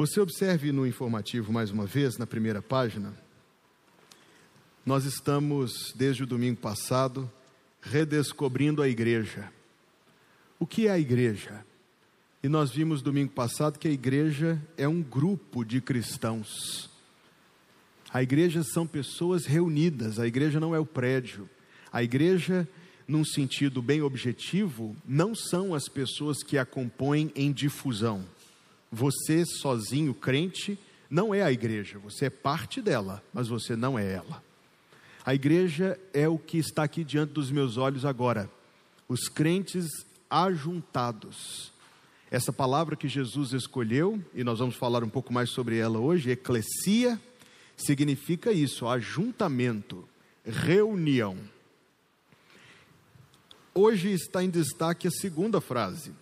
Você observe no informativo mais uma vez, na primeira página, nós estamos, desde o domingo passado, redescobrindo a igreja. O que é a igreja? E nós vimos domingo passado que a igreja é um grupo de cristãos. A igreja são pessoas reunidas, a igreja não é o prédio. A igreja, num sentido bem objetivo, não são as pessoas que a compõem em difusão. Você, sozinho, crente, não é a igreja, você é parte dela, mas você não é ela. A igreja é o que está aqui diante dos meus olhos agora. Os crentes ajuntados. Essa palavra que Jesus escolheu, e nós vamos falar um pouco mais sobre ela hoje, eclesia, significa isso, ajuntamento, reunião. Hoje está em destaque a segunda frase.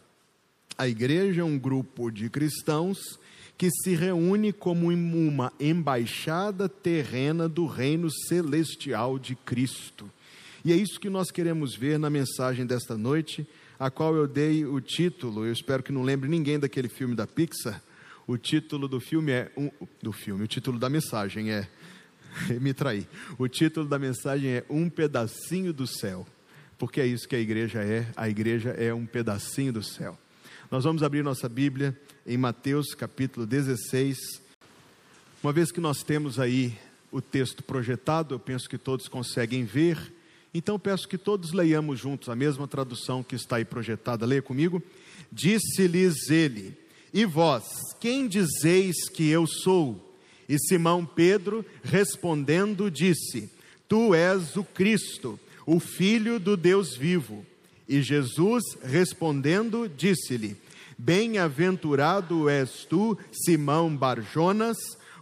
A igreja é um grupo de cristãos que se reúne como uma embaixada terrena do reino celestial de Cristo. E é isso que nós queremos ver na mensagem desta noite, a qual eu dei o título, eu espero que não lembre ninguém daquele filme da Pixar. O título do filme é um, do filme, o título da mensagem é me traí. O título da mensagem é Um pedacinho do céu. Porque é isso que a igreja é, a igreja é um pedacinho do céu. Nós vamos abrir nossa Bíblia em Mateus capítulo 16. Uma vez que nós temos aí o texto projetado, eu penso que todos conseguem ver. Então peço que todos leiamos juntos a mesma tradução que está aí projetada. Leia comigo. Disse-lhes ele: E vós, quem dizeis que eu sou? E Simão Pedro, respondendo, disse: Tu és o Cristo, o Filho do Deus vivo. E Jesus, respondendo, disse-lhe: Bem-aventurado és tu, Simão Barjonas,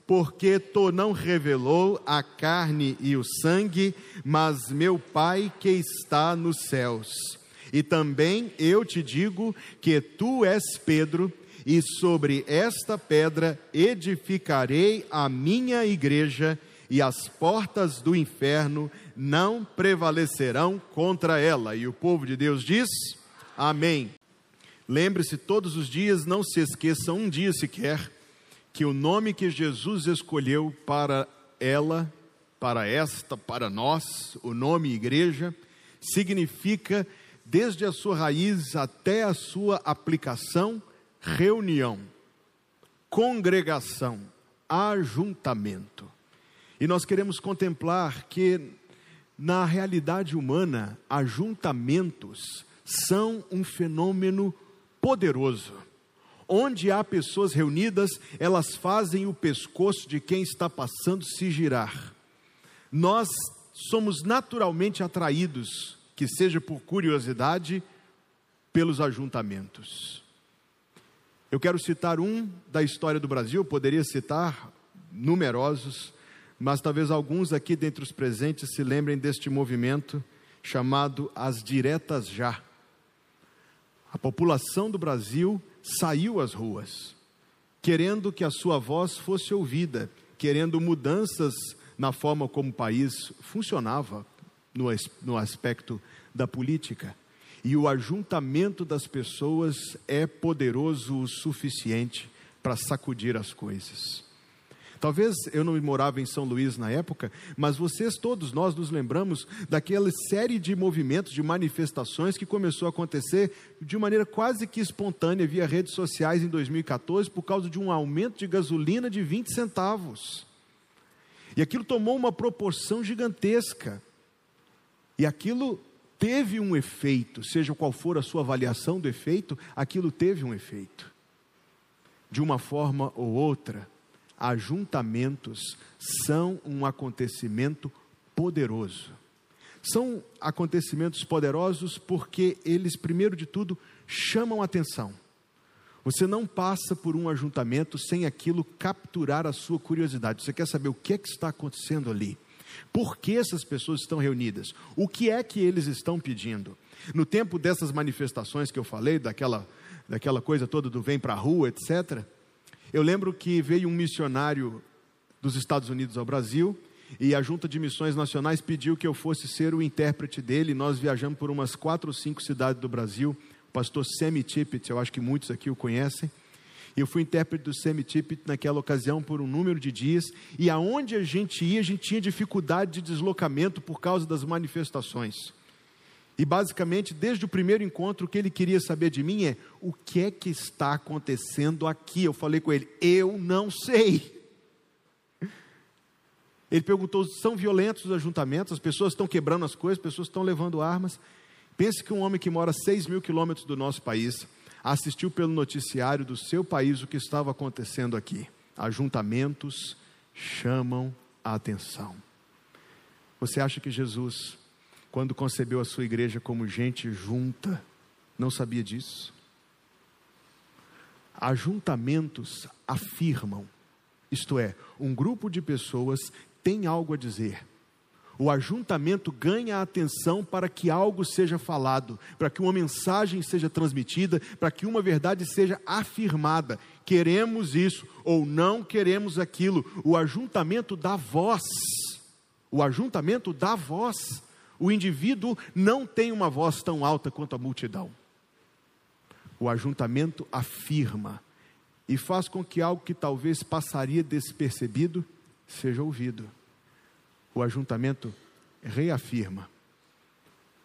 porque tu não revelou a carne e o sangue, mas meu Pai que está nos céus. E também eu te digo que tu és Pedro, e sobre esta pedra edificarei a minha igreja, e as portas do inferno não prevalecerão contra ela. E o povo de Deus diz: Amém. Lembre-se todos os dias, não se esqueça um dia sequer, que o nome que Jesus escolheu para ela, para esta, para nós, o nome igreja, significa, desde a sua raiz até a sua aplicação, reunião, congregação, ajuntamento. E nós queremos contemplar que na realidade humana, ajuntamentos são um fenômeno poderoso. Onde há pessoas reunidas, elas fazem o pescoço de quem está passando se girar. Nós somos naturalmente atraídos, que seja por curiosidade, pelos ajuntamentos. Eu quero citar um da história do Brasil, poderia citar numerosos, mas talvez alguns aqui dentre os presentes se lembrem deste movimento chamado As Diretas Já. A população do Brasil saiu às ruas, querendo que a sua voz fosse ouvida, querendo mudanças na forma como o país funcionava no, no aspecto da política. E o ajuntamento das pessoas é poderoso o suficiente para sacudir as coisas. Talvez eu não morava em São Luís na época, mas vocês todos nós nos lembramos daquela série de movimentos, de manifestações que começou a acontecer de maneira quase que espontânea via redes sociais em 2014 por causa de um aumento de gasolina de 20 centavos. E aquilo tomou uma proporção gigantesca. E aquilo teve um efeito, seja qual for a sua avaliação do efeito, aquilo teve um efeito. De uma forma ou outra, ajuntamentos são um acontecimento poderoso. São acontecimentos poderosos porque eles, primeiro de tudo, chamam atenção. Você não passa por um ajuntamento sem aquilo capturar a sua curiosidade. Você quer saber o que é que está acontecendo ali? Por que essas pessoas estão reunidas? O que é que eles estão pedindo? No tempo dessas manifestações que eu falei, daquela, daquela coisa toda do vem para a rua, etc., eu lembro que veio um missionário dos Estados Unidos ao Brasil e a Junta de Missões Nacionais pediu que eu fosse ser o intérprete dele. Nós viajamos por umas quatro ou cinco cidades do Brasil. O pastor Sammy Tippett, eu acho que muitos aqui o conhecem. Eu fui intérprete do Semitip naquela ocasião por um número de dias, e aonde a gente ia, a gente tinha dificuldade de deslocamento por causa das manifestações. E basicamente, desde o primeiro encontro, o que ele queria saber de mim é: o que é que está acontecendo aqui? Eu falei com ele: eu não sei. Ele perguntou: são violentos os ajuntamentos? As pessoas estão quebrando as coisas, as pessoas estão levando armas. Pense que um homem que mora a 6 mil quilômetros do nosso país assistiu pelo noticiário do seu país o que estava acontecendo aqui. Ajuntamentos chamam a atenção. Você acha que Jesus quando concebeu a sua igreja como gente junta, não sabia disso? Ajuntamentos afirmam, isto é, um grupo de pessoas tem algo a dizer. O ajuntamento ganha atenção para que algo seja falado, para que uma mensagem seja transmitida, para que uma verdade seja afirmada. Queremos isso ou não queremos aquilo. O ajuntamento dá voz. O ajuntamento dá voz. O indivíduo não tem uma voz tão alta quanto a multidão. O ajuntamento afirma e faz com que algo que talvez passaria despercebido seja ouvido. O ajuntamento reafirma.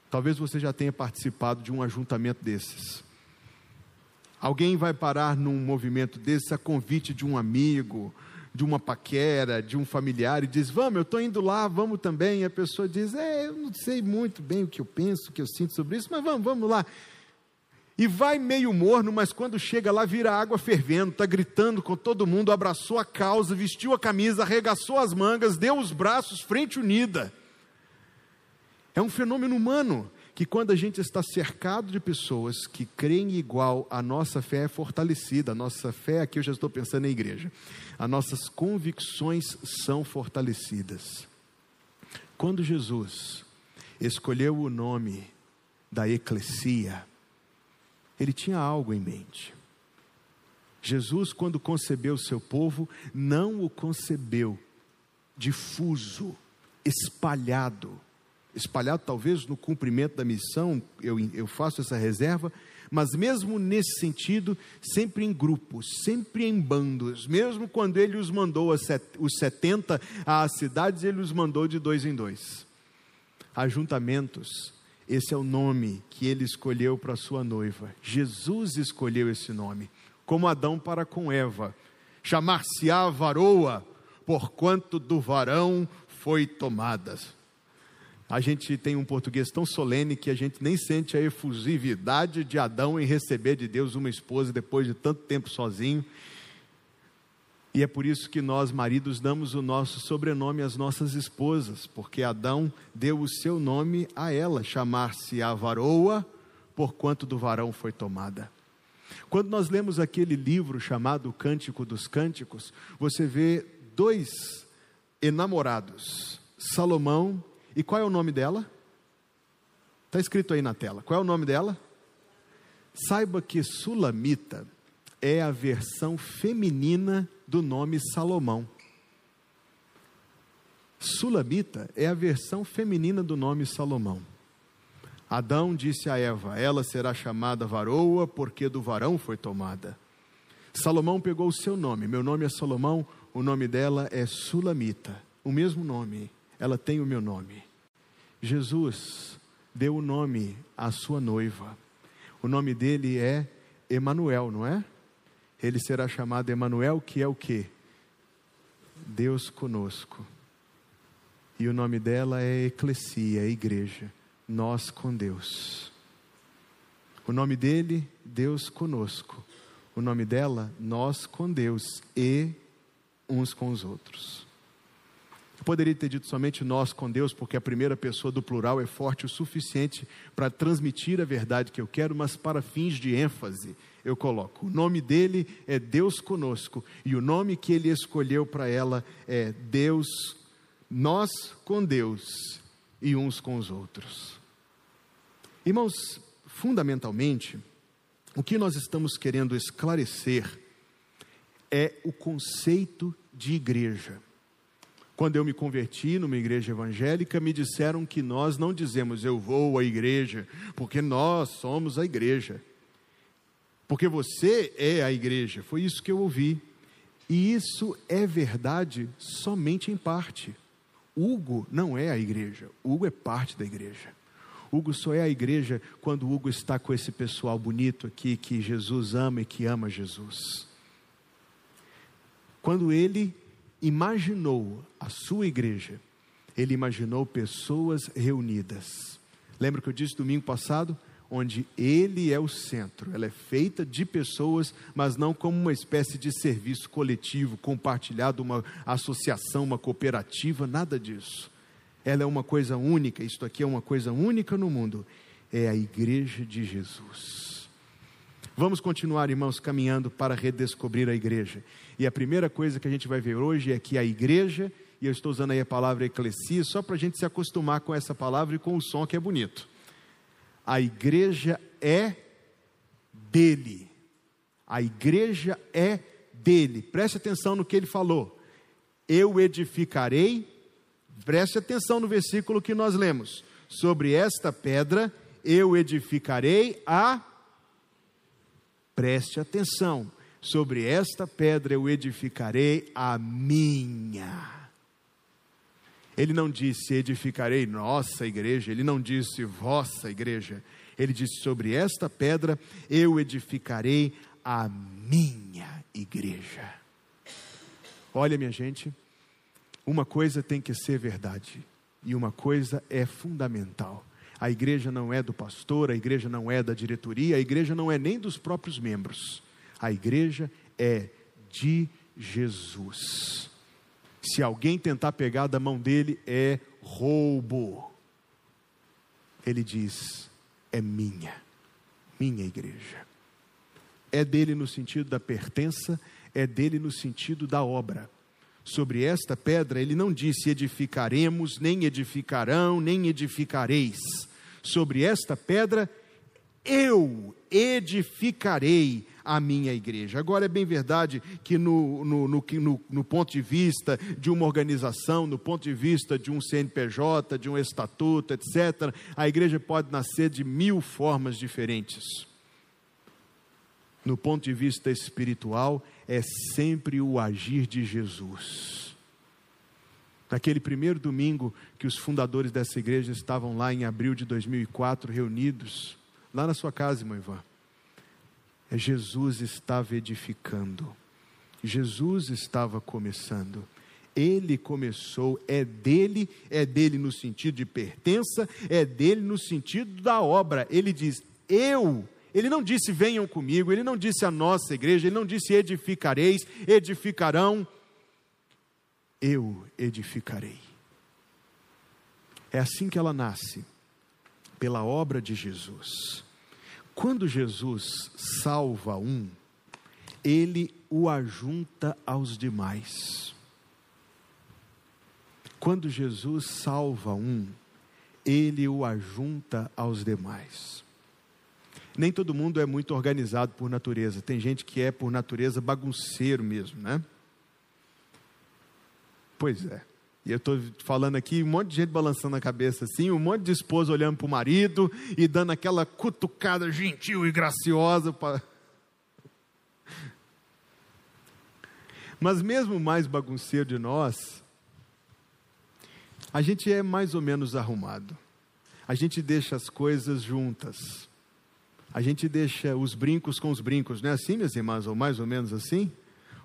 Talvez você já tenha participado de um ajuntamento desses. Alguém vai parar num movimento desse a convite de um amigo, de uma paquera, de um familiar e diz: Vamos, eu estou indo lá, vamos também. E a pessoa diz: É, eu não sei muito bem o que eu penso, o que eu sinto sobre isso, mas vamos, vamos lá. E vai meio morno, mas quando chega lá, vira água fervendo, está gritando com todo mundo, abraçou a causa, vestiu a camisa, arregaçou as mangas, deu os braços, frente unida. É um fenômeno humano que quando a gente está cercado de pessoas que creem igual, a nossa fé é fortalecida. A nossa fé, aqui eu já estou pensando em igreja, as nossas convicções são fortalecidas. Quando Jesus escolheu o nome da eclesia, ele tinha algo em mente. Jesus, quando concebeu o seu povo, não o concebeu difuso, espalhado, espalhado talvez no cumprimento da missão, eu, eu faço essa reserva, mas mesmo nesse sentido, sempre em grupos, sempre em bandos, mesmo quando ele os mandou os 70 às cidades, ele os mandou de dois em dois. Ajuntamentos, esse é o nome que ele escolheu para sua noiva. Jesus escolheu esse nome, como Adão para com Eva. Chamar-se-á varoa, porquanto do varão foi tomada. A gente tem um português tão solene que a gente nem sente a efusividade de Adão em receber de Deus uma esposa depois de tanto tempo sozinho. E é por isso que nós, maridos, damos o nosso sobrenome às nossas esposas, porque Adão deu o seu nome a ela, chamar-se a varoa, porquanto do varão foi tomada. Quando nós lemos aquele livro chamado Cântico dos Cânticos, você vê dois enamorados, Salomão e qual é o nome dela? Está escrito aí na tela. Qual é o nome dela? Saiba que Sulamita é a versão feminina do nome Salomão. Sulamita é a versão feminina do nome Salomão. Adão disse a Eva: Ela será chamada varoa, porque do varão foi tomada. Salomão pegou o seu nome, meu nome é Salomão, o nome dela é Sulamita, o mesmo nome ela tem o meu nome. Jesus deu o nome à sua noiva. O nome dele é Emanuel, não é? Ele será chamado Emanuel, que é o que? Deus conosco. E o nome dela é Eclesia, igreja. Nós com Deus. O nome dele, Deus conosco. O nome dela, nós com Deus e uns com os outros. Eu poderia ter dito somente nós com Deus, porque a primeira pessoa do plural é forte o suficiente para transmitir a verdade que eu quero, mas para fins de ênfase, eu coloco: o nome dele é Deus conosco, e o nome que ele escolheu para ela é Deus, nós com Deus e uns com os outros. Irmãos, fundamentalmente, o que nós estamos querendo esclarecer é o conceito de igreja. Quando eu me converti numa igreja evangélica, me disseram que nós não dizemos eu vou à igreja, porque nós somos a igreja. porque você é a igreja. Foi isso que eu ouvi. E isso é verdade somente em parte. Hugo não é a igreja, Hugo é parte da igreja. Hugo só é a igreja quando Hugo está com esse pessoal bonito aqui que Jesus ama e que ama Jesus. Quando ele imaginou a sua igreja, ele imaginou pessoas reunidas. Lembra que eu disse domingo passado? Onde ele é o centro. Ela é feita de pessoas, mas não como uma espécie de serviço coletivo, compartilhado, uma associação, uma cooperativa, nada disso. Ela é uma coisa única, isto aqui é uma coisa única no mundo. É a igreja de Jesus. Vamos continuar, irmãos, caminhando para redescobrir a igreja. E a primeira coisa que a gente vai ver hoje é que a igreja, e eu estou usando aí a palavra eclesia, só para a gente se acostumar com essa palavra e com o som que é bonito. A igreja é dele. A igreja é dele. Preste atenção no que ele falou. Eu edificarei Preste atenção no versículo que nós lemos. Sobre esta pedra eu edificarei a. Preste atenção. Sobre esta pedra eu edificarei a minha. Ele não disse edificarei nossa igreja, ele não disse vossa igreja. Ele disse: sobre esta pedra eu edificarei a minha igreja. Olha, minha gente, uma coisa tem que ser verdade, e uma coisa é fundamental. A igreja não é do pastor, a igreja não é da diretoria, a igreja não é nem dos próprios membros. A igreja é de Jesus. Se alguém tentar pegar da mão dele, é roubo. Ele diz: é minha, minha igreja. É dele no sentido da pertença, é dele no sentido da obra. Sobre esta pedra, ele não disse edificaremos, nem edificarão, nem edificareis. Sobre esta pedra, eu edificarei a minha igreja. Agora é bem verdade que no, no, no, no, ponto de vista de uma organização, no ponto de vista de um CNPJ, de um estatuto, etc., a igreja pode nascer de mil formas diferentes. No ponto de vista espiritual, é sempre o agir de Jesus. Naquele primeiro domingo que os fundadores dessa igreja estavam lá em abril de 2004 reunidos, lá na sua casa, irmã Ivan, Jesus estava edificando, Jesus estava começando. Ele começou, é dele, é dele no sentido de pertença, é dele no sentido da obra. Ele diz: Eu ele não disse venham comigo, ele não disse a nossa igreja, ele não disse edificareis, edificarão. Eu edificarei. É assim que ela nasce, pela obra de Jesus. Quando Jesus salva um, ele o ajunta aos demais. Quando Jesus salva um, ele o ajunta aos demais. Nem todo mundo é muito organizado por natureza. Tem gente que é, por natureza, bagunceiro mesmo, né? Pois é. E eu estou falando aqui, um monte de gente balançando a cabeça assim, um monte de esposa olhando para o marido e dando aquela cutucada gentil e graciosa. Pra... Mas mesmo mais bagunceiro de nós, a gente é mais ou menos arrumado. A gente deixa as coisas juntas a gente deixa os brincos com os brincos, não é assim, minhas irmãs, ou mais ou menos assim?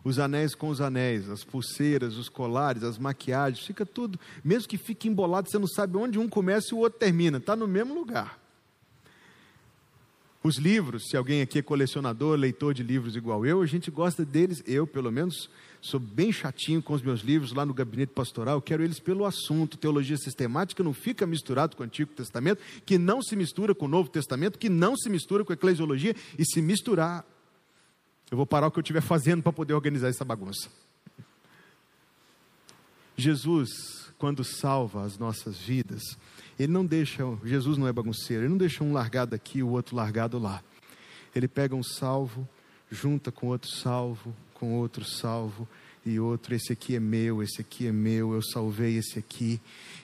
Os anéis com os anéis, as pulseiras, os colares, as maquiagens, fica tudo, mesmo que fique embolado, você não sabe onde um começa e o outro termina, está no mesmo lugar. Os livros, se alguém aqui é colecionador, leitor de livros igual eu, a gente gosta deles, eu pelo menos sou bem chatinho com os meus livros lá no gabinete pastoral, quero eles pelo assunto. Teologia sistemática não fica misturado com o Antigo Testamento, que não se mistura com o Novo Testamento, que não se mistura com a eclesiologia, e se misturar, eu vou parar o que eu estiver fazendo para poder organizar essa bagunça. Jesus, quando salva as nossas vidas, ele não deixa, Jesus não é bagunceiro, ele não deixa um largado aqui, o outro largado lá. Ele pega um salvo, junta com outro salvo, com outro salvo e outro, esse aqui é meu, esse aqui é meu, eu salvei esse aqui.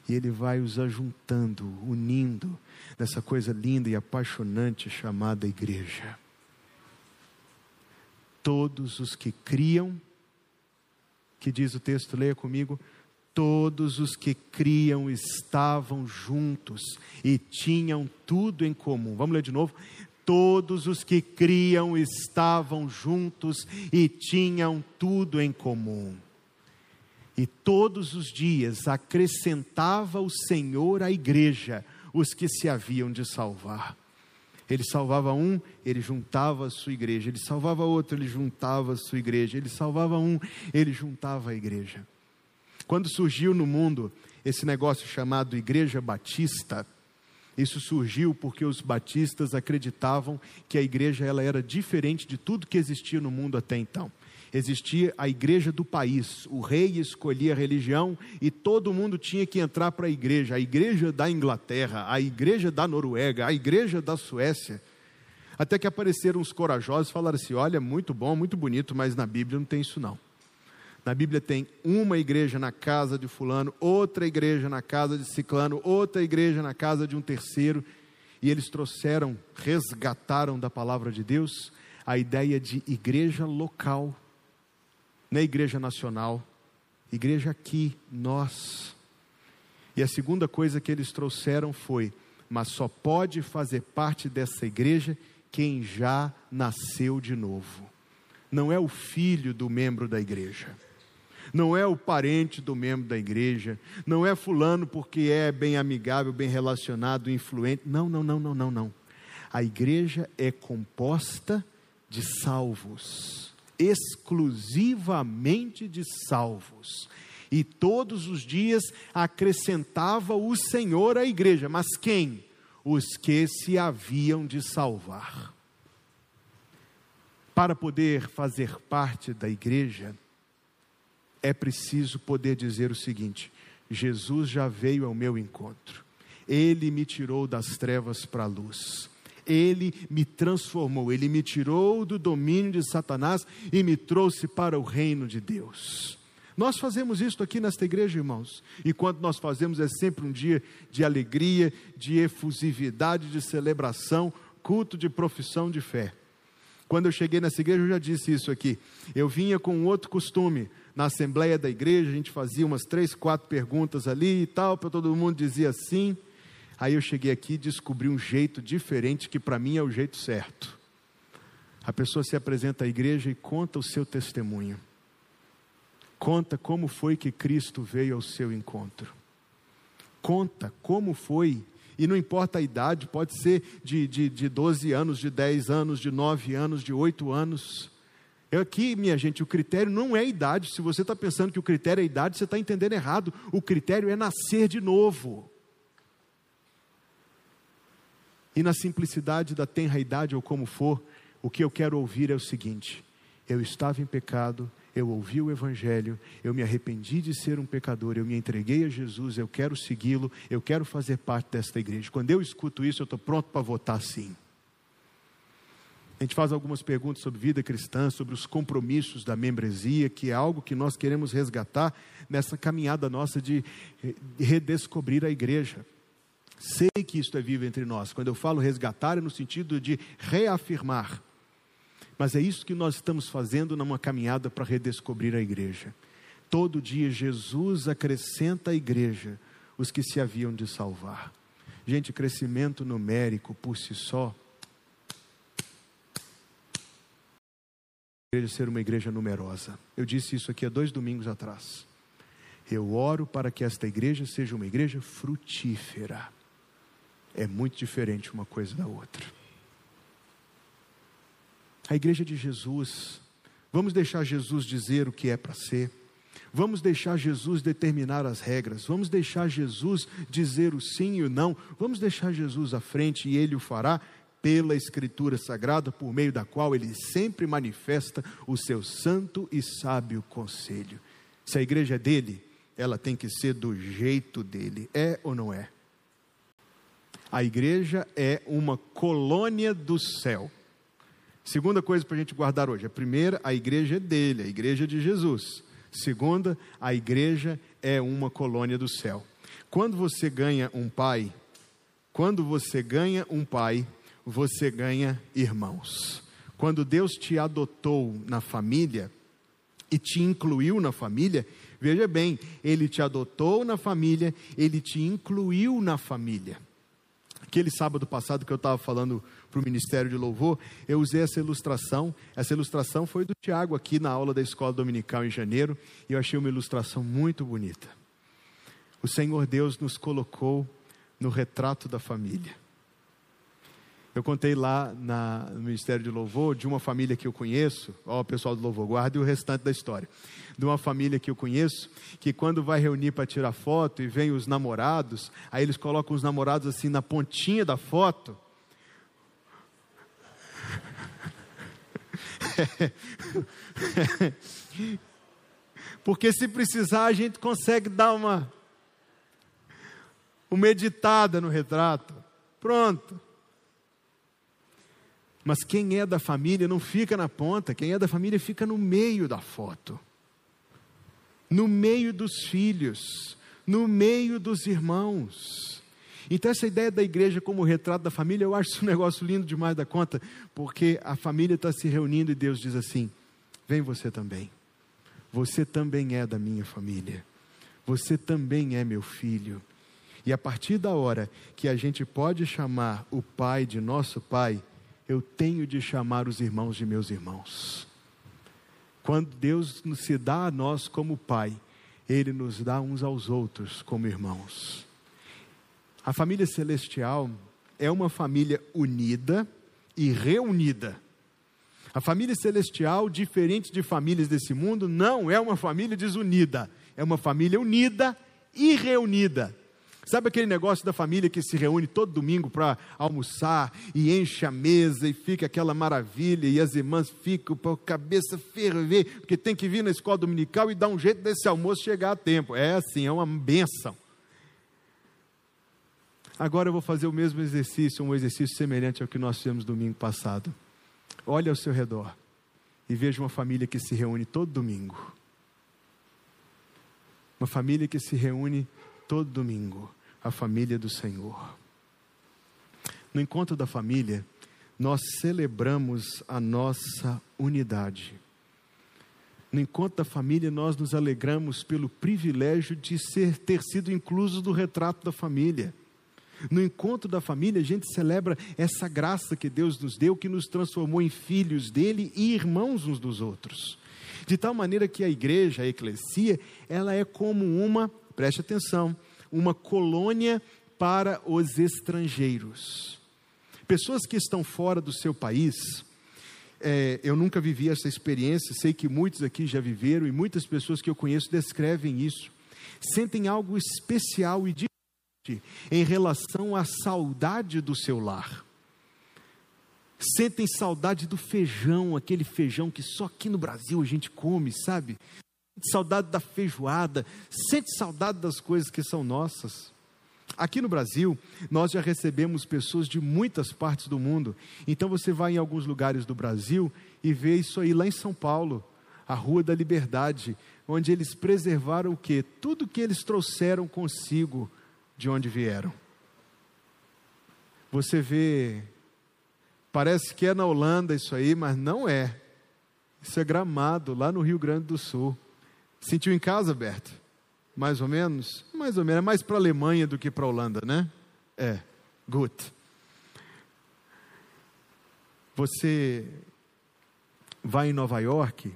E ele vai os ajuntando, unindo nessa coisa linda e apaixonante chamada igreja. Todos os que criam, que diz o texto, leia comigo, todos os que criam estavam juntos e tinham tudo em comum. Vamos ler de novo? Todos os que criam estavam juntos e tinham tudo em comum. E todos os dias acrescentava o Senhor à igreja os que se haviam de salvar. Ele salvava um, ele juntava a sua igreja. Ele salvava outro, ele juntava a sua igreja. Ele salvava um, ele juntava a igreja. Quando surgiu no mundo esse negócio chamado Igreja Batista, isso surgiu porque os batistas acreditavam que a igreja ela era diferente de tudo que existia no mundo até então. Existia a igreja do país, o rei escolhia a religião e todo mundo tinha que entrar para a igreja. A igreja da Inglaterra, a igreja da Noruega, a igreja da Suécia. Até que apareceram os corajosos e falaram assim: olha, muito bom, muito bonito, mas na Bíblia não tem isso não. Na Bíblia tem uma igreja na casa de Fulano, outra igreja na casa de Ciclano, outra igreja na casa de um terceiro. E eles trouxeram, resgataram da palavra de Deus a ideia de igreja local, é igreja nacional, igreja aqui, nós. E a segunda coisa que eles trouxeram foi: mas só pode fazer parte dessa igreja quem já nasceu de novo. Não é o filho do membro da igreja não é o parente do membro da igreja, não é fulano porque é bem amigável, bem relacionado, influente. Não, não, não, não, não, não. A igreja é composta de salvos, exclusivamente de salvos. E todos os dias acrescentava o Senhor à igreja, mas quem? Os que se haviam de salvar. Para poder fazer parte da igreja, é preciso poder dizer o seguinte: Jesus já veio ao meu encontro, ele me tirou das trevas para a luz. Ele me transformou, ele me tirou do domínio de Satanás e me trouxe para o reino de Deus. Nós fazemos isso aqui nesta igreja, irmãos, e quando nós fazemos é sempre um dia de alegria, de efusividade, de celebração, culto de profissão de fé. Quando eu cheguei nessa igreja, eu já disse isso aqui. Eu vinha com outro costume na assembleia da igreja, a gente fazia umas três, quatro perguntas ali e tal, para todo mundo dizia sim. Aí eu cheguei aqui e descobri um jeito diferente que para mim é o jeito certo. A pessoa se apresenta à igreja e conta o seu testemunho. Conta como foi que Cristo veio ao seu encontro. Conta como foi, e não importa a idade, pode ser de, de, de 12 anos, de 10 anos, de 9 anos, de 8 anos. Aqui, minha gente, o critério não é a idade. Se você está pensando que o critério é a idade, você está entendendo errado. O critério é nascer de novo. E na simplicidade da tenra idade ou como for, o que eu quero ouvir é o seguinte: eu estava em pecado, eu ouvi o Evangelho, eu me arrependi de ser um pecador, eu me entreguei a Jesus, eu quero segui-lo, eu quero fazer parte desta igreja. Quando eu escuto isso, eu estou pronto para votar sim. A gente faz algumas perguntas sobre vida cristã, sobre os compromissos da membresia, que é algo que nós queremos resgatar nessa caminhada nossa de redescobrir a igreja. Sei que isto é vivo entre nós. Quando eu falo resgatar, é no sentido de reafirmar. Mas é isso que nós estamos fazendo numa caminhada para redescobrir a igreja. Todo dia Jesus acrescenta à igreja os que se haviam de salvar. Gente, crescimento numérico por si só igreja ser uma igreja numerosa. Eu disse isso aqui há dois domingos atrás. Eu oro para que esta igreja seja uma igreja frutífera. É muito diferente uma coisa da outra. A igreja de Jesus, vamos deixar Jesus dizer o que é para ser. Vamos deixar Jesus determinar as regras, vamos deixar Jesus dizer o sim e o não, vamos deixar Jesus à frente e ele o fará, pela Escritura Sagrada, por meio da qual ele sempre manifesta o seu santo e sábio conselho. Se a igreja é dele, ela tem que ser do jeito dele, é ou não é? A igreja é uma colônia do céu. Segunda coisa para a gente guardar hoje: a primeira, a igreja é dele, a igreja de Jesus. Segunda, a igreja é uma colônia do céu. Quando você ganha um pai, quando você ganha um pai, você ganha irmãos. Quando Deus te adotou na família e te incluiu na família, veja bem, Ele te adotou na família, Ele te incluiu na família. Aquele sábado passado que eu estava falando para o Ministério de Louvor, eu usei essa ilustração. Essa ilustração foi do Tiago aqui na aula da escola dominical em janeiro, e eu achei uma ilustração muito bonita. O Senhor Deus nos colocou no retrato da família. Eu contei lá na, no Ministério de Louvor de uma família que eu conheço, ó, o pessoal do Louvor, guarde o restante da história. De uma família que eu conheço, que quando vai reunir para tirar foto e vem os namorados, aí eles colocam os namorados assim na pontinha da foto. Porque se precisar, a gente consegue dar uma, uma editada no retrato. Pronto. Mas quem é da família não fica na ponta, quem é da família fica no meio da foto, no meio dos filhos, no meio dos irmãos. Então, essa ideia da igreja como retrato da família, eu acho um negócio lindo demais da conta, porque a família está se reunindo e Deus diz assim: vem você também, você também é da minha família, você também é meu filho. E a partir da hora que a gente pode chamar o pai de nosso pai, eu tenho de chamar os irmãos de meus irmãos. Quando Deus se dá a nós como Pai, Ele nos dá uns aos outros como irmãos. A família celestial é uma família unida e reunida. A família celestial, diferente de famílias desse mundo, não é uma família desunida, é uma família unida e reunida. Sabe aquele negócio da família que se reúne todo domingo para almoçar e enche a mesa e fica aquela maravilha e as irmãs ficam com a cabeça ferver, porque tem que vir na escola dominical e dar um jeito desse almoço chegar a tempo. É assim, é uma benção. Agora eu vou fazer o mesmo exercício, um exercício semelhante ao que nós fizemos domingo passado. Olhe ao seu redor e veja uma família que se reúne todo domingo. Uma família que se reúne todo domingo a família do Senhor. No encontro da família, nós celebramos a nossa unidade. No encontro da família, nós nos alegramos pelo privilégio de ser, ter sido inclusos no retrato da família. No encontro da família, a gente celebra essa graça que Deus nos deu, que nos transformou em filhos dele e irmãos uns dos outros. De tal maneira que a igreja, a eclesia, ela é como uma preste atenção, uma colônia para os estrangeiros. Pessoas que estão fora do seu país, é, eu nunca vivi essa experiência, sei que muitos aqui já viveram e muitas pessoas que eu conheço descrevem isso. Sentem algo especial e diferente em relação à saudade do seu lar. Sentem saudade do feijão, aquele feijão que só aqui no Brasil a gente come, sabe? Saudade da feijoada, sente saudade das coisas que são nossas. Aqui no Brasil, nós já recebemos pessoas de muitas partes do mundo. Então você vai em alguns lugares do Brasil e vê isso aí lá em São Paulo, a Rua da Liberdade, onde eles preservaram o quê? Tudo que eles trouxeram consigo de onde vieram. Você vê, parece que é na Holanda isso aí, mas não é. Isso é gramado, lá no Rio Grande do Sul. Sentiu em casa, Berto? Mais ou menos? Mais ou menos. É mais para a Alemanha do que para a Holanda, né? É. Good. Você vai em Nova York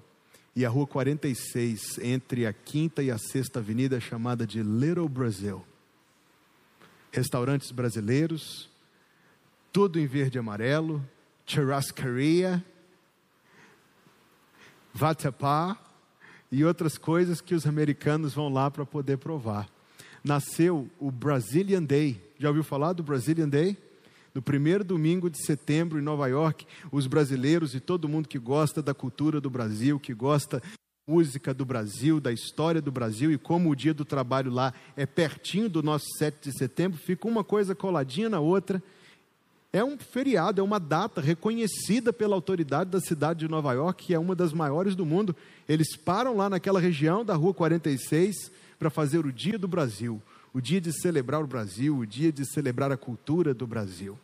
e a rua 46, entre a quinta e a sexta avenida, é chamada de Little Brazil. Restaurantes brasileiros, tudo em verde e amarelo, churrascaria, vatapá, e outras coisas que os americanos vão lá para poder provar. Nasceu o Brazilian Day. Já ouviu falar do Brazilian Day? No primeiro domingo de setembro em Nova York, os brasileiros e todo mundo que gosta da cultura do Brasil, que gosta da música do Brasil, da história do Brasil e como o dia do trabalho lá é pertinho do nosso 7 de setembro, fica uma coisa coladinha na outra é um feriado, é uma data reconhecida pela autoridade da cidade de Nova York, que é uma das maiores do mundo. Eles param lá naquela região da Rua 46 para fazer o Dia do Brasil, o dia de celebrar o Brasil, o dia de celebrar a cultura do Brasil.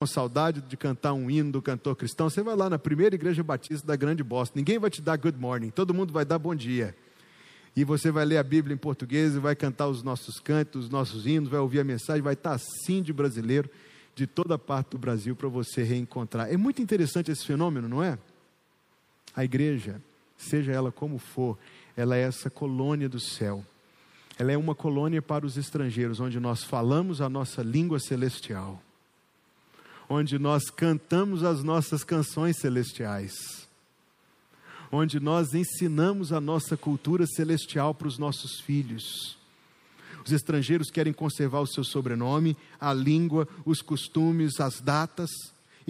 com saudade de cantar um hino do cantor cristão, você vai lá na primeira igreja batista da Grande Boston. Ninguém vai te dar good morning, todo mundo vai dar bom dia. E você vai ler a Bíblia em português vai cantar os nossos cantos, os nossos hinos, vai ouvir a mensagem, vai estar assim de brasileiro de toda parte do Brasil para você reencontrar. É muito interessante esse fenômeno, não é? A igreja, seja ela como for, ela é essa colônia do céu. Ela é uma colônia para os estrangeiros, onde nós falamos a nossa língua celestial onde nós cantamos as nossas canções celestiais, onde nós ensinamos a nossa cultura celestial para os nossos filhos. Os estrangeiros querem conservar o seu sobrenome, a língua, os costumes, as datas,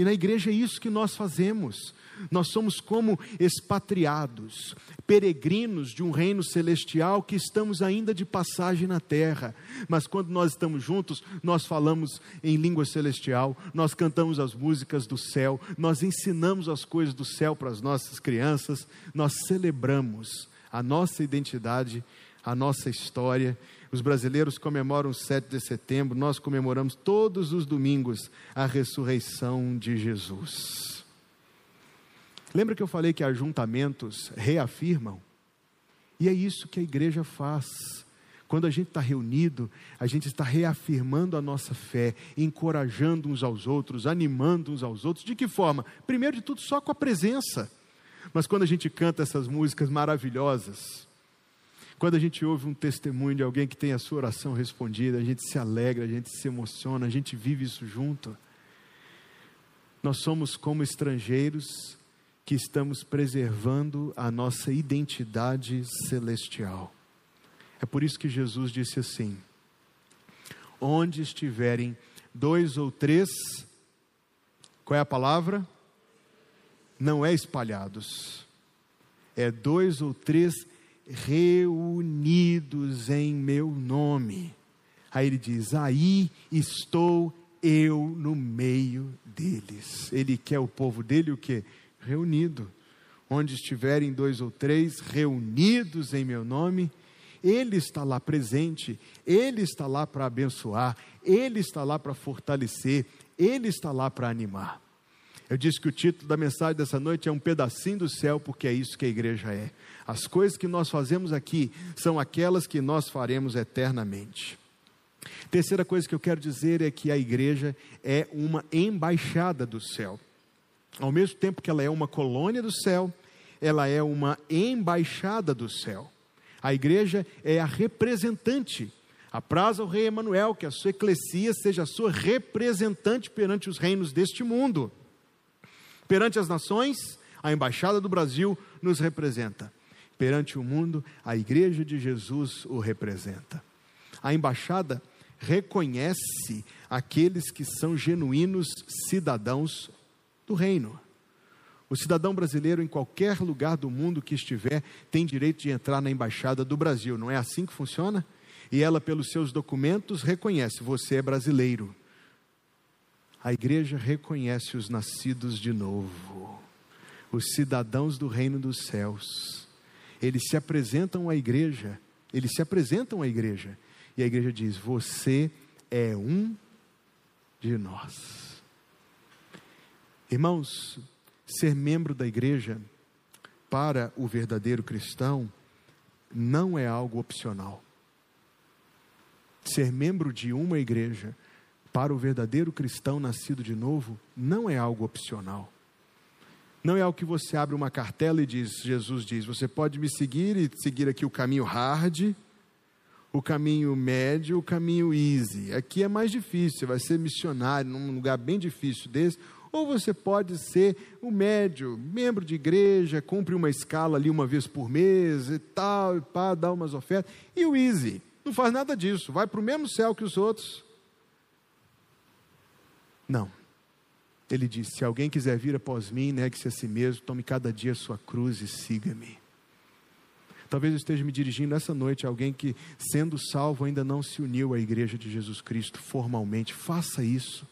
e na igreja é isso que nós fazemos. Nós somos como expatriados, peregrinos de um reino celestial que estamos ainda de passagem na terra. Mas quando nós estamos juntos, nós falamos em língua celestial, nós cantamos as músicas do céu, nós ensinamos as coisas do céu para as nossas crianças, nós celebramos a nossa identidade, a nossa história. Os brasileiros comemoram o 7 de setembro, nós comemoramos todos os domingos a ressurreição de Jesus. Lembra que eu falei que ajuntamentos reafirmam? E é isso que a igreja faz. Quando a gente está reunido, a gente está reafirmando a nossa fé, encorajando uns aos outros, animando uns aos outros. De que forma? Primeiro de tudo, só com a presença. Mas quando a gente canta essas músicas maravilhosas, quando a gente ouve um testemunho de alguém que tem a sua oração respondida, a gente se alegra, a gente se emociona, a gente vive isso junto. Nós somos como estrangeiros que estamos preservando a nossa identidade celestial. É por isso que Jesus disse assim: onde estiverem dois ou três, qual é a palavra? Não é espalhados, é dois ou três reunidos em meu nome. Aí ele diz: aí estou eu no meio deles. Ele quer o povo dele o que? reunido. Onde estiverem dois ou três reunidos em meu nome, Ele está lá presente, Ele está lá para abençoar, Ele está lá para fortalecer, Ele está lá para animar. Eu disse que o título da mensagem dessa noite é um pedacinho do céu, porque é isso que a igreja é. As coisas que nós fazemos aqui são aquelas que nós faremos eternamente. Terceira coisa que eu quero dizer é que a igreja é uma embaixada do céu. Ao mesmo tempo que ela é uma colônia do céu, ela é uma embaixada do céu. A igreja é a representante. Apraz ao rei Emanuel que a sua eclesia seja a sua representante perante os reinos deste mundo. Perante as nações, a embaixada do Brasil nos representa. Perante o mundo, a igreja de Jesus o representa. A embaixada reconhece aqueles que são genuínos cidadãos do reino. O cidadão brasileiro, em qualquer lugar do mundo que estiver, tem direito de entrar na embaixada do Brasil. Não é assim que funciona? E ela, pelos seus documentos, reconhece: você é brasileiro. A igreja reconhece os nascidos de novo, os cidadãos do reino dos céus. Eles se apresentam à igreja, eles se apresentam à igreja, e a igreja diz: Você é um de nós. Irmãos, ser membro da igreja para o verdadeiro cristão não é algo opcional. Ser membro de uma igreja para o verdadeiro cristão nascido de novo não é algo opcional. Não é algo que você abre uma cartela e diz, Jesus diz, você pode me seguir e seguir aqui o caminho hard, o caminho médio, o caminho easy. Aqui é mais difícil, você vai ser missionário num lugar bem difícil desse, ou você pode ser o médio, membro de igreja, cumpre uma escala ali uma vez por mês e tal, e pá, dá umas ofertas. E o easy, não faz nada disso, vai para o mesmo céu que os outros. Não. Ele disse: Se alguém quiser vir após mim, negue-se a si mesmo, tome cada dia sua cruz e siga-me. Talvez eu esteja me dirigindo essa noite a alguém que, sendo salvo, ainda não se uniu à igreja de Jesus Cristo formalmente. Faça isso.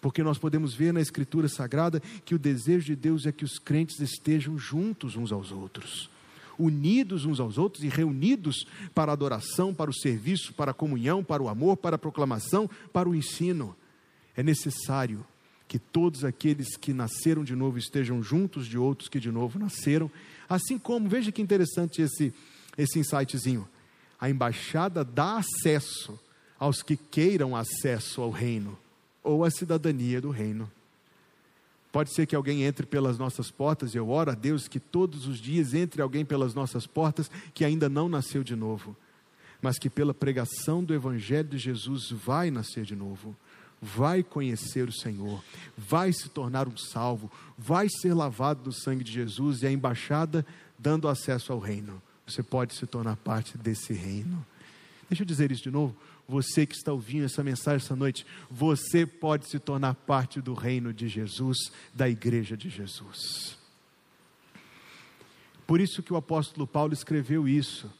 Porque nós podemos ver na Escritura Sagrada que o desejo de Deus é que os crentes estejam juntos uns aos outros, unidos uns aos outros e reunidos para a adoração, para o serviço, para a comunhão, para o amor, para a proclamação, para o ensino. É necessário que todos aqueles que nasceram de novo estejam juntos de outros que de novo nasceram. Assim como, veja que interessante esse, esse insightzinho. A embaixada dá acesso aos que queiram acesso ao reino ou à cidadania do reino. Pode ser que alguém entre pelas nossas portas, e eu oro a Deus que todos os dias entre alguém pelas nossas portas que ainda não nasceu de novo, mas que pela pregação do Evangelho de Jesus vai nascer de novo, vai conhecer o Senhor, vai se tornar um salvo, vai ser lavado do sangue de Jesus e a embaixada dando acesso ao reino. Você pode se tornar parte desse reino. Deixa eu dizer isso de novo. Você que está ouvindo essa mensagem essa noite, você pode se tornar parte do reino de Jesus, da igreja de Jesus. Por isso que o apóstolo Paulo escreveu isso.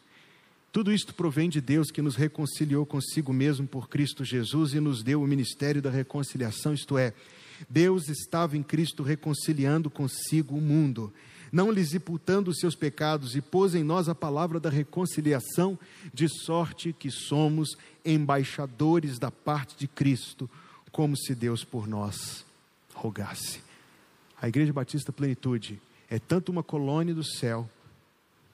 Tudo isto provém de Deus que nos reconciliou consigo mesmo por Cristo Jesus e nos deu o ministério da reconciliação, isto é, Deus estava em Cristo reconciliando consigo o mundo não lhes imputando os seus pecados, e pôs em nós a palavra da reconciliação, de sorte que somos embaixadores da parte de Cristo, como se Deus por nós rogasse. A Igreja Batista Plenitude é tanto uma colônia do céu,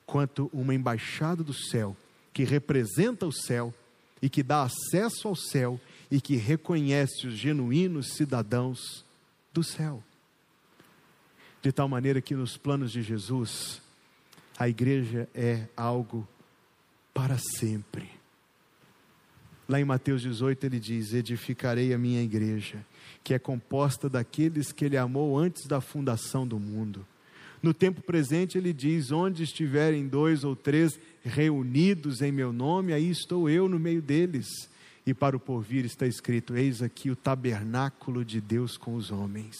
quanto uma embaixada do céu, que representa o céu e que dá acesso ao céu e que reconhece os genuínos cidadãos do céu de tal maneira que nos planos de Jesus, a igreja é algo para sempre. Lá em Mateus 18 ele diz: Edificarei a minha igreja, que é composta daqueles que ele amou antes da fundação do mundo. No tempo presente ele diz: Onde estiverem dois ou três reunidos em meu nome, aí estou eu no meio deles. E para o porvir está escrito: Eis aqui o tabernáculo de Deus com os homens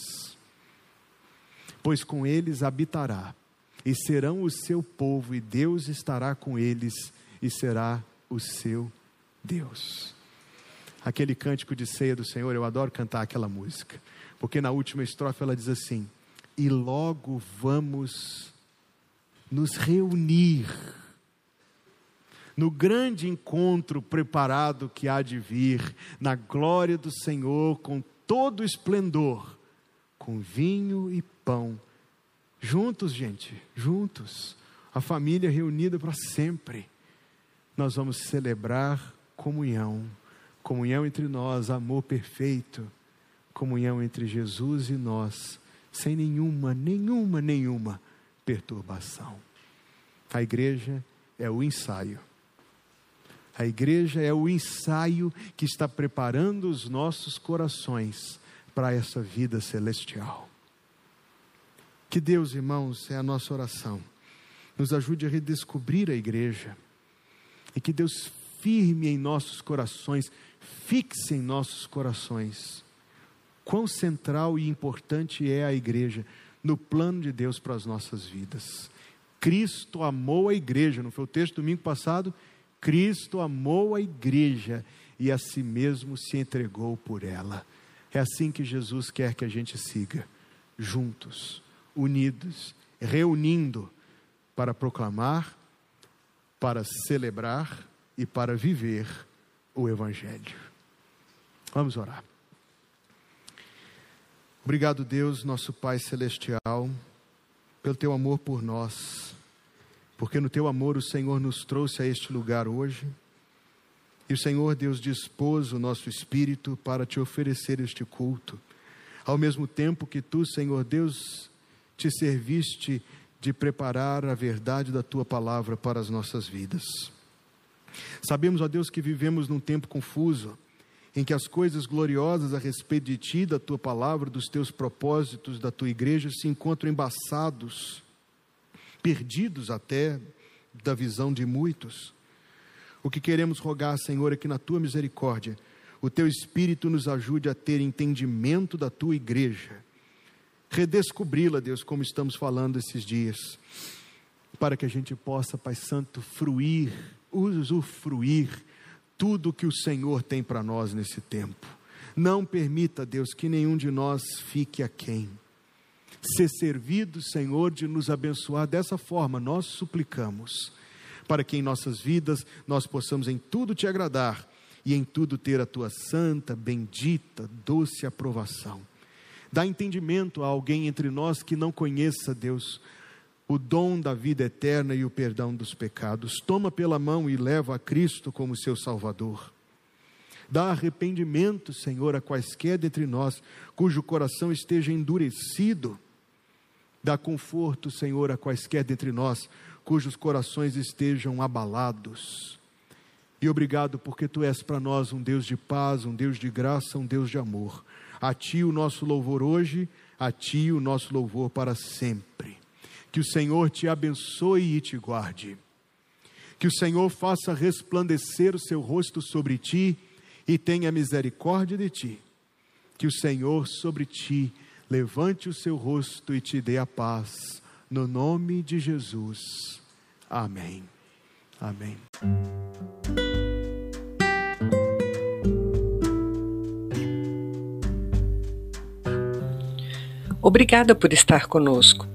pois com eles habitará, e serão o seu povo, e Deus estará com eles, e será o seu Deus. Aquele cântico de ceia do Senhor, eu adoro cantar aquela música, porque na última estrofe ela diz assim: E logo vamos nos reunir no grande encontro preparado que há de vir, na glória do Senhor, com todo esplendor com vinho e pão. Juntos, gente, juntos. A família reunida para sempre. Nós vamos celebrar comunhão. Comunhão entre nós, amor perfeito. Comunhão entre Jesus e nós, sem nenhuma, nenhuma, nenhuma perturbação. A igreja é o ensaio. A igreja é o ensaio que está preparando os nossos corações para essa vida celestial. Que Deus, irmãos, é a nossa oração, nos ajude a redescobrir a igreja e que Deus firme em nossos corações, fixe em nossos corações quão central e importante é a igreja no plano de Deus para as nossas vidas. Cristo amou a igreja, não foi o texto do domingo passado? Cristo amou a igreja e a si mesmo se entregou por ela. É assim que Jesus quer que a gente siga, juntos, unidos, reunindo para proclamar, para celebrar e para viver o Evangelho. Vamos orar. Obrigado, Deus, nosso Pai Celestial, pelo teu amor por nós, porque no teu amor o Senhor nos trouxe a este lugar hoje e o Senhor Deus dispôs o nosso espírito para te oferecer este culto, ao mesmo tempo que tu, Senhor Deus, te serviste de preparar a verdade da tua palavra para as nossas vidas. Sabemos, ó Deus, que vivemos num tempo confuso, em que as coisas gloriosas a respeito de ti, da tua palavra, dos teus propósitos, da tua igreja se encontram embaçados, perdidos até da visão de muitos. O que queremos rogar, Senhor, é que na tua misericórdia, o teu Espírito nos ajude a ter entendimento da tua igreja, redescobri-la, Deus, como estamos falando esses dias, para que a gente possa, Pai Santo, fruir, usufruir tudo que o Senhor tem para nós nesse tempo. Não permita, Deus, que nenhum de nós fique aquém. Ser servido, Senhor, de nos abençoar dessa forma, nós suplicamos para que em nossas vidas nós possamos em tudo te agradar e em tudo ter a tua santa, bendita, doce aprovação. Dá entendimento a alguém entre nós que não conheça Deus, o dom da vida eterna e o perdão dos pecados. Toma pela mão e leva a Cristo como seu Salvador. Dá arrependimento, Senhor, a quaisquer dentre nós cujo coração esteja endurecido. Dá conforto, Senhor, a quaisquer dentre nós cujos corações estejam abalados. E obrigado porque tu és para nós um Deus de paz, um Deus de graça, um Deus de amor. A ti o nosso louvor hoje, a ti o nosso louvor para sempre. Que o Senhor te abençoe e te guarde. Que o Senhor faça resplandecer o seu rosto sobre ti e tenha misericórdia de ti. Que o Senhor sobre ti levante o seu rosto e te dê a paz. No nome de Jesus. Amém. Amém. Obrigada por estar conosco.